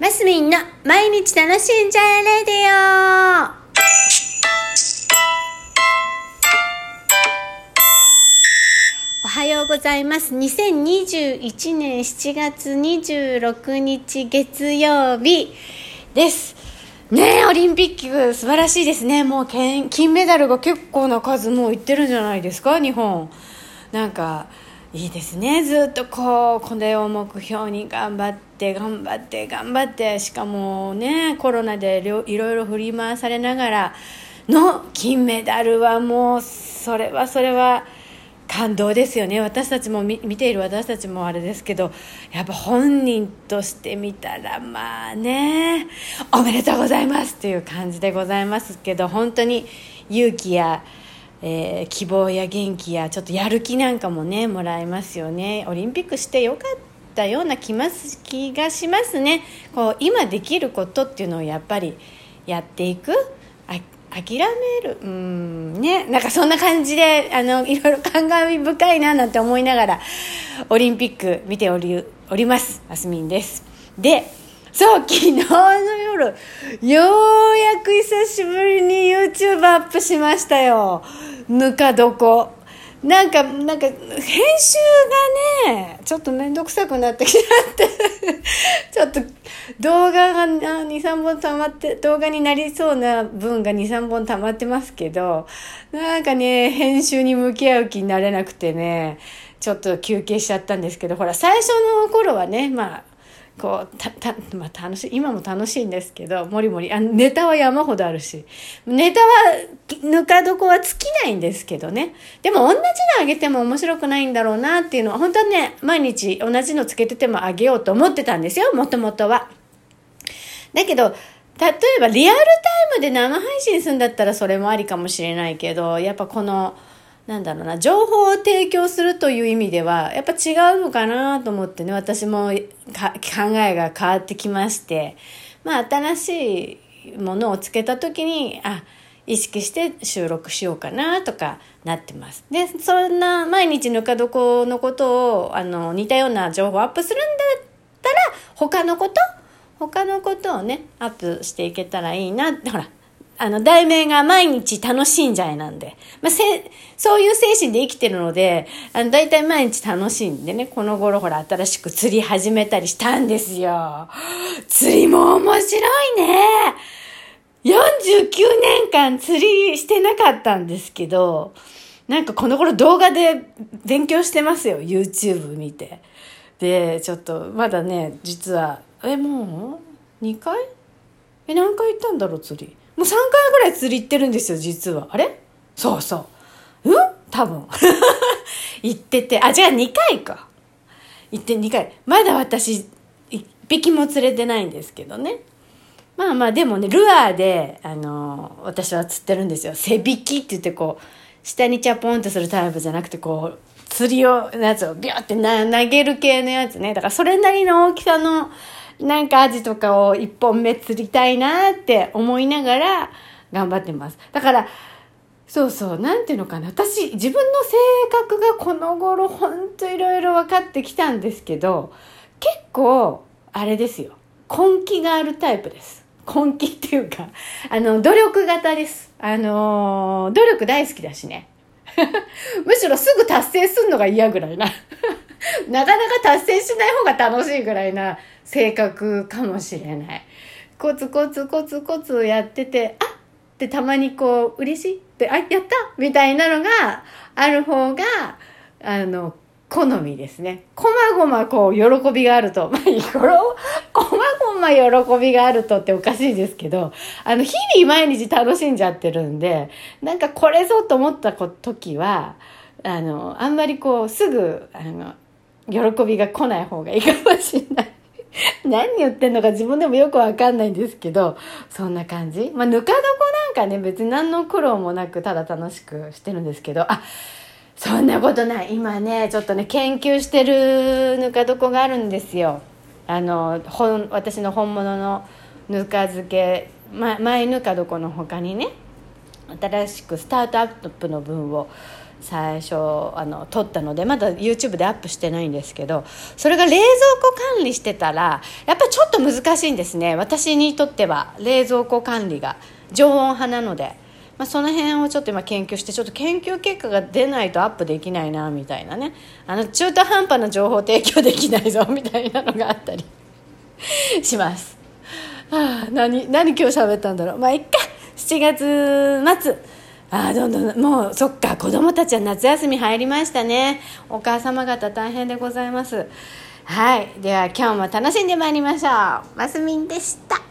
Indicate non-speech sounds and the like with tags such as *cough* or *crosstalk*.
マスミンの毎日楽しんじゃえレディオおはようございます。2021年7月26日月曜日です。ねえ、オリンピック素晴らしいですね。もう金金メダルが結構な数もういってるんじゃないですか、日本。なんか、いいですね。ずっとこう、これを目標に頑張って、頑張って、頑張って、しかもね、コロナでいろいろ振り回されながらの金メダルはもう、それはそれは、感動ですよね私たちも見見ている私たちもあれですけどやっぱ本人として見たらまあねおめでとうございますっていう感じでございますけど本当に勇気や、えー希望や元気やちょっとやる気なんかもねもらえますよね。オリンピックしてよかったような気ます気がしますね。こう今できることっていうのをやっぱりやっていく。諦める。うんね。なんかそんな感じであのいろいろ感慨深いななんて思いながらオリンピック見ておりおります。あすみんです。でそう昨日の夜ようやく久しぶりに YouTube アップしましたよ。ぬか床。なんか、なんか、編集がね、ちょっとめんどくさくなってきちゃって、*laughs* ちょっと動画が2、3本溜まって、動画になりそうな分が2、3本溜まってますけど、なんかね、編集に向き合う気になれなくてね、ちょっと休憩しちゃったんですけど、ほら、最初の頃はね、まあ、こうたた、まあ、楽しい今も楽しいんですけどもりもりあネタは山ほどあるしネタはぬか床は尽きないんですけどねでも同じのあげても面白くないんだろうなっていうのは本当はね毎日同じのつけててもあげようと思ってたんですよもともとは。だけど例えばリアルタイムで生配信するんだったらそれもありかもしれないけどやっぱこのなんだろうな情報を提供するという意味ではやっぱ違うのかなと思ってね私も考えが変わってきまして。まあ新しいものをつけた時にあ意識して収録しようかなとかなってます。でそんな毎日ぬか床のことをあの似たような情報をアップするんだったら他のこと他のことをねアップしていけたらいいなってほらあの、題名が毎日楽しんじゃえなんで。まあ、せ、そういう精神で生きてるので、あの、大体毎日楽しんでね、この頃ほら新しく釣り始めたりしたんですよ。釣りも面白いね。49年間釣りしてなかったんですけど、なんかこの頃動画で勉強してますよ。YouTube 見て。で、ちょっと、まだね、実は、え、もう ?2 回？え、何回行ったんだろう、釣り。もう3回ぐらい釣り行ってるんですよ、実は。あれ？そうそう。うん？多分。*laughs* 行ってて、あ、じゃあ2回か。行って2回。まだ私、1匹も釣れてないんですけどね。まあまあ、でもね、ルアーで、あの私は釣ってるんですよ。背引きって言ってこう、下にチャポンってするタイプじゃなくて、こう、釣りを、やつをビューって投げる系のやつね。だからそれなりの大きさの、なんかアジとかを一本目釣りたいなって思いながら頑張ってます。だから、そうそう、なんていうのかな。私、自分の性格がこの頃ほんといろいろ分かってきたんですけど、結構、あれですよ。根気があるタイプです。根気っていうか、あの、努力型です。あの、努力大好きだしね。*laughs* むしろすぐ達成するのが嫌ぐらいな。*laughs* なかなか達成しない方が楽しいぐらいな性格かもしれない。コツコツコツコツやってて、あってたまにこう、嬉しいって、あ、やったみたいなのがある方が、あの、好みですね。こまごまこう、喜びがあると、まあ、いろいろ、こまごま喜びがあるとっておかしいですけど、あの、日々毎日楽しんじゃってるんで、なんかこれぞと思った時は、あの、あんまりこう、すぐ、あの、喜びが来ない方がいいかもしれない。*laughs* 何言ってんのか自分でもよくわかんないんですけど、そんな感じ。まあ、ぬか床なんかね、別に何の苦労もなく、ただ楽しくしてるんですけど、あ、そんなことない。今ね、ちょっとね、研究してるぬか床があるんですよ。あの、本、私の本物のぬか漬け、ま、前ぬか床の他にね、新しくスタートアップの分を最初あの撮ったのでまだ YouTube でアップしてないんですけどそれが冷蔵庫管理してたらやっぱりちょっと難しいんですね私にとっては冷蔵庫管理が常温派なので。まあ、その辺をちょっと今研究してちょっと研究結果が出ないとアップできないなみたいなねあの中途半端な情報提供できないぞみたいなのがあったり *laughs* します。はあ、何何今日喋ったんだろうまあいっか7月末あどんどんもうそっか子供たちは夏休み入りましたね。お母様方大変でございます。はい。では今日も楽しんでまいりましょう。ますみんでした。